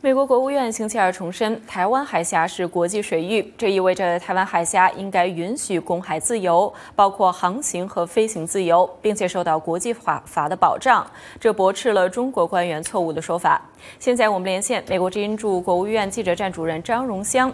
美国国务院星期二重申，台湾海峡是国际水域，这意味着台湾海峡应该允许公海自由，包括航行和飞行自由，并且受到国际法法的保障。这驳斥了中国官员错误的说法。现在我们连线美国之音驻国务院记者站主任张荣香。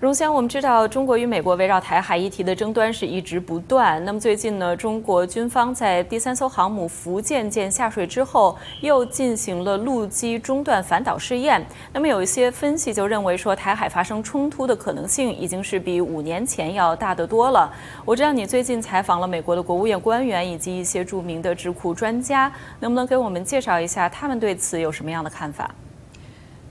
荣香，我们知道中国与美国围绕台海议题的争端是一直不断。那么最近呢，中国军方在第三艘航母福建舰下水之后，又进行了陆基中断反导试验。那么有一些分析就认为说，台海发生冲突的可能性已经是比五年前要大得多了。我知道你最近采访了美国的国务院官员以及一些著名的智库专家，能不能给我们介绍一下他们对此有什么样的看法？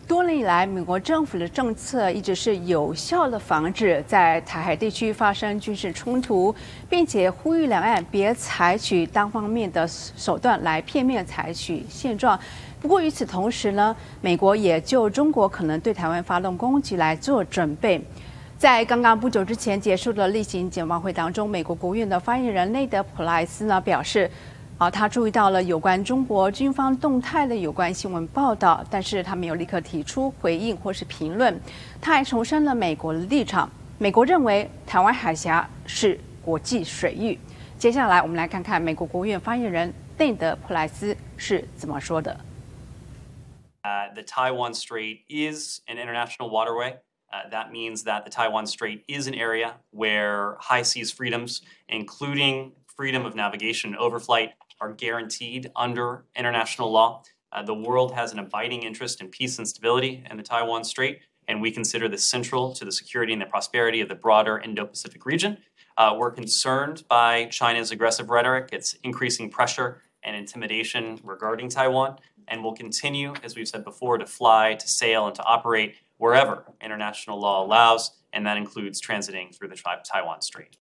多年以来，美国政府的政策一直是有效的防止在台海地区发生军事冲突，并且呼吁两岸别采取单方面的手段来片面采取现状。不过与此同时呢，美国也就中国可能对台湾发动攻击来做准备。在刚刚不久之前结束的例行简报会当中，美国国务院的发言人内德·普莱斯呢表示。啊，他注意到了有关中国军方动态的有关新闻报道，但是他没有立刻提出回应或是评论。他还重申了美国的立场，美国认为台湾海峡是国际水域。接下来，我们来看看美国国务院发言人内德·普莱斯是怎么说的。Uh, the Taiwan Strait is an international waterway. Uh, that means that the Taiwan Strait is an area where high seas freedoms, including freedom of navigation and overflight, are guaranteed under international law. Uh, the world has an abiding interest in peace and stability in the Taiwan Strait, and we consider this central to the security and the prosperity of the broader Indo Pacific region. Uh, we're concerned by China's aggressive rhetoric, its increasing pressure and intimidation regarding Taiwan, and will continue, as we've said before, to fly, to sail, and to operate wherever international law allows, and that includes transiting through the Taiwan Strait.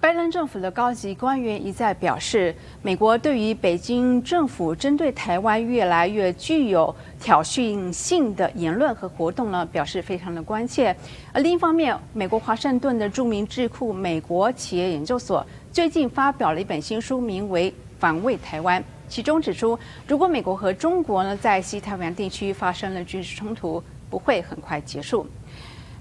拜登政府的高级官员一再表示，美国对于北京政府针对台湾越来越具有挑衅性的言论和活动呢，表示非常的关切。而另一方面，美国华盛顿的著名智库美国企业研究所最近发表了一本新书，名为《防卫台湾》，其中指出，如果美国和中国呢在西太平洋地区发生了军事冲突，不会很快结束。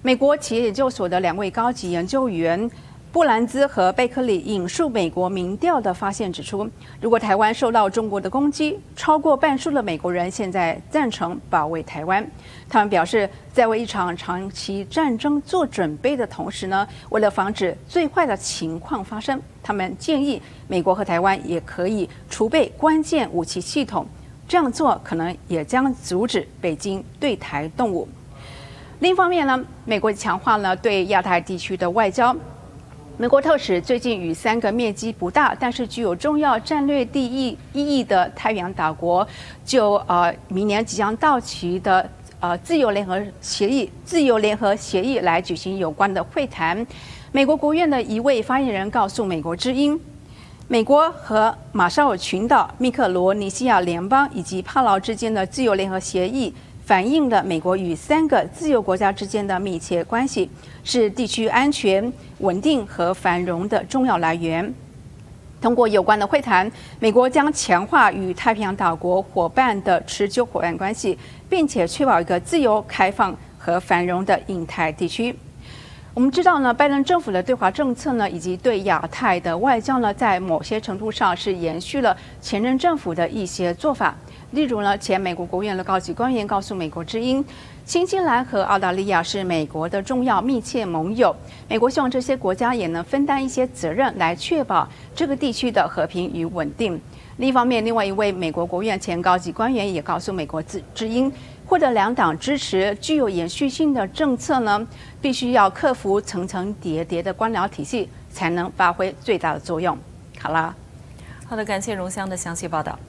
美国企业研究所的两位高级研究员。布兰兹和贝克利引述美国民调的发现指出，如果台湾受到中国的攻击，超过半数的美国人现在赞成保卫台湾。他们表示，在为一场长期战争做准备的同时呢，为了防止最坏的情况发生，他们建议美国和台湾也可以储备关键武器系统。这样做可能也将阻止北京对台动武。另一方面呢，美国强化了对亚太地区的外交。美国特使最近与三个面积不大，但是具有重要战略地意意义的太平洋岛国，就呃明年即将到期的呃自由联合协议、自由联合协议来举行有关的会谈。美国国务院的一位发言人告诉美国之音，美国和马绍尔群岛、密克罗尼西亚联邦以及帕劳之间的自由联合协议。反映了美国与三个自由国家之间的密切关系，是地区安全、稳定和繁荣的重要来源。通过有关的会谈，美国将强化与太平洋岛国伙伴的持久伙伴关系，并且确保一个自由、开放和繁荣的印太地区。我们知道呢，拜登政府的对华政策呢，以及对亚太的外交呢，在某些程度上是延续了前任政府的一些做法。例如呢，前美国国务院的高级官员告诉美国之音，新西兰和澳大利亚是美国的重要密切盟友，美国希望这些国家也能分担一些责任，来确保这个地区的和平与稳定。另一方面，另外一位美国国务院前高级官员也告诉美国知知音，获得两党支持、具有延续性的政策呢，必须要克服层层叠叠的官僚体系，才能发挥最大的作用。好了，好的，感谢荣香的详细报道。